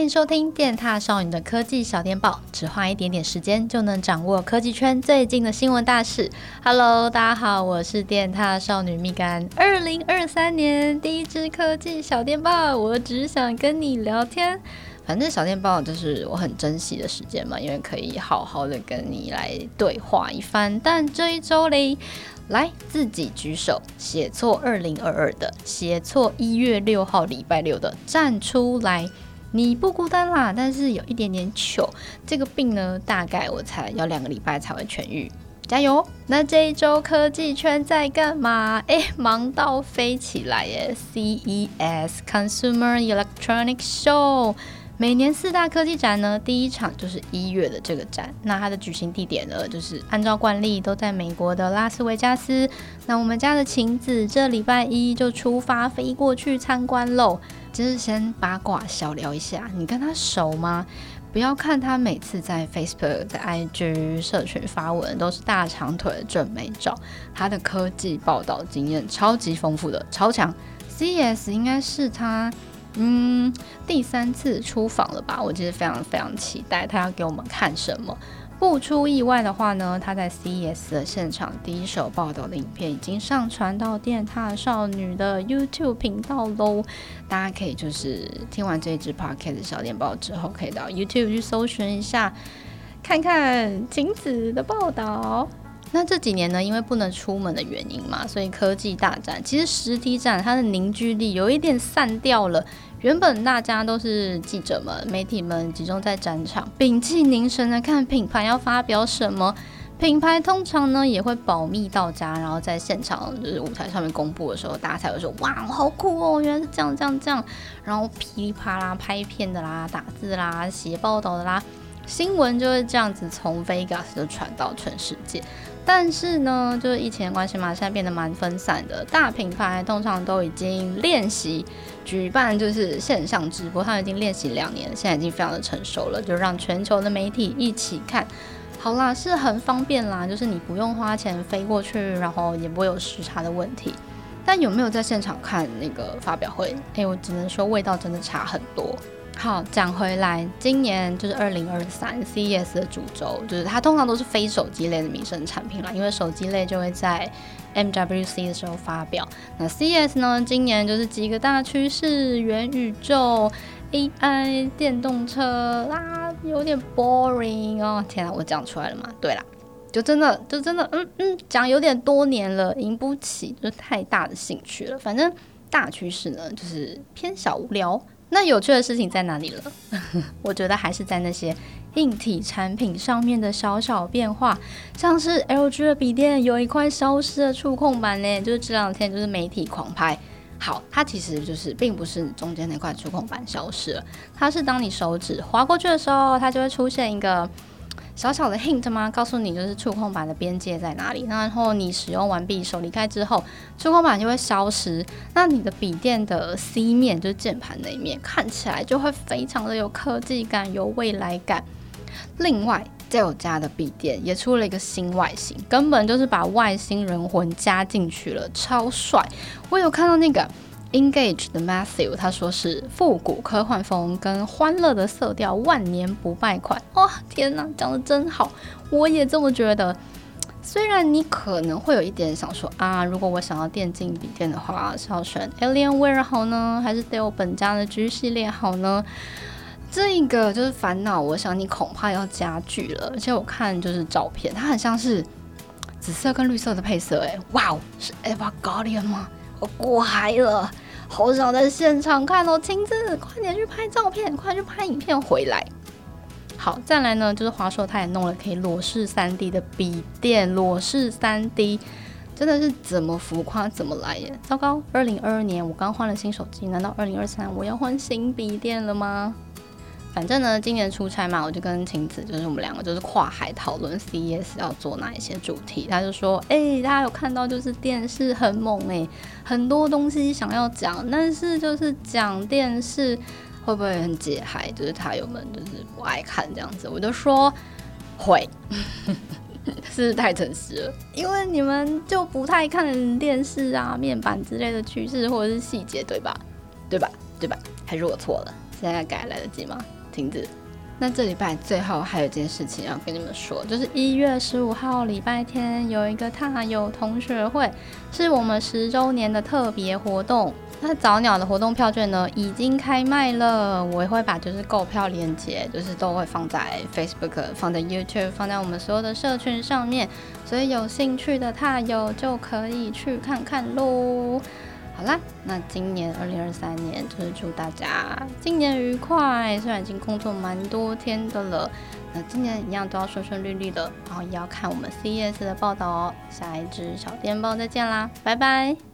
欢迎收听电踏少女的科技小电报，只花一点点时间就能掌握科技圈最近的新闻大事。Hello，大家好，我是电踏少女蜜柑。二零二三年第一支科技小电报，我只想跟你聊天。反正小电报就是我很珍惜的时间嘛，因为可以好好的跟你来对话一番。但这一周嘞。来，自己举手，写错二零二二的，写错一月六号礼拜六的，站出来，你不孤单啦，但是有一点点糗。这个病呢，大概我猜要两个礼拜才会痊愈，加油！那这一周科技圈在干嘛？哎，忙到飞起来耶！CES Consumer Electronics Show。每年四大科技展呢，第一场就是一月的这个展。那它的举行地点呢，就是按照惯例都在美国的拉斯维加斯。那我们家的晴子这礼拜一就出发飞过去参观喽。就是先八卦小聊一下，你跟他熟吗？不要看他每次在 Facebook、在 IG 社群发文都是大长腿的正美照，他的科技报道经验超级丰富的，超强。CS 应该是他。嗯，第三次出访了吧？我其实非常非常期待他要给我们看什么。不出意外的话呢，他在 CES 的现场第一手报道的影片已经上传到电踏少女的 YouTube 频道喽。大家可以就是听完这一支 Podcast 小电报之后，可以到 YouTube 去搜寻一下，看看晴子的报道。那这几年呢，因为不能出门的原因嘛，所以科技大战其实实体展它的凝聚力有一点散掉了。原本大家都是记者们、媒体们集中在展场，屏气凝神的看品牌要发表什么。品牌通常呢也会保密到家，然后在现场就是舞台上面公布的时候，大家才会说哇，好酷哦，原来是这样这样这样。然后噼里啪啦拍片的啦、打字啦、写报道的啦，新闻就会这样子从 Vegas 就传到全世界。但是呢，就是疫情的关系嘛，现在变得蛮分散的。大品牌通常都已经练习举办就是线上直播，他们已经练习两年，现在已经非常的成熟了，就让全球的媒体一起看。好啦，是很方便啦，就是你不用花钱飞过去，然后也不会有时差的问题。但有没有在现场看那个发表会？哎，我只能说味道真的差很多。好，讲回来，今年就是二零二三 CES 的主轴，就是它通常都是非手机类的民生产品啦，因为手机类就会在 MWC 的时候发表。那 CES 呢，今年就是几个大趋势：元宇宙、AI、电动车啦，有点 boring 哦。天啊，我讲出来了吗？对啦，就真的，就真的，嗯嗯，讲有点多年了，引不起就太大的兴趣了。反正大趋势呢，就是偏小无聊。那有趣的事情在哪里了？我觉得还是在那些硬体产品上面的小小变化，像是 LG 的笔电有一块消失的触控板呢，就是这两天就是媒体狂拍。好，它其实就是并不是中间那块触控板消失了，它是当你手指划过去的时候，它就会出现一个。小小的 hint 吗？告诉你就是触控板的边界在哪里。然后你使用完毕，手离开之后，触控板就会消失。那你的笔电的 C 面就是键盘那一面，看起来就会非常的有科技感，有未来感。另外，在我家的笔电也出了一个新外形，根本就是把外星人魂加进去了，超帅！我有看到那个。Engage 的 Matthew 他说是复古科幻风跟欢乐的色调，万年不败款。哇、哦，天哪，讲得真好，我也这么觉得。虽然你可能会有一点想说啊，如果我想要电竞笔电的话，是要选 Alienware 好呢，还是 Dell 本家的 G 系列好呢？这个就是烦恼，我想你恐怕要加剧了。而且我看就是照片，它很像是紫色跟绿色的配色，哎，哇哦，是 Everguardian 吗？我过海了，好想在现场看哦！亲自，快点去拍照片，快去拍影片回来。好，再来呢，就是华硕他也弄了可以裸视三 D 的笔电，裸视三 D，真的是怎么浮夸怎么来耶！糟糕，二零二二年我刚换了新手机，难道二零二三我要换新笔电了吗？反正呢，今年出差嘛，我就跟晴子，就是我们两个就是跨海讨论 CES 要做哪一些主题。他就说：“哎、大家有看到就是电视很猛哎、很多东西想要讲，但是就是讲电视会不会很解嗨？就是他有们就是不爱看这样子。”我就说：“会，是太诚实了，因为你们就不太看电视啊、面板之类的趋势或者是细节，对吧？对吧？对吧？还是我错了？”现在改来得及吗？停止。那这礼拜最后还有一件事情要跟你们说，就是一月十五号礼拜天有一个踏友同学会，是我们十周年的特别活动。那早鸟的活动票券呢，已经开卖了，我也会把就是购票链接，就是都会放在 Facebook、放在 YouTube、放在我们所有的社群上面，所以有兴趣的踏友就可以去看看喽。好啦，那今年二零二三年就是祝大家新年愉快。虽然已经工作蛮多天的了，那今年一样都要顺顺利利的，然后也要看我们 CES 的报道哦。下一支小电报再见啦，拜拜。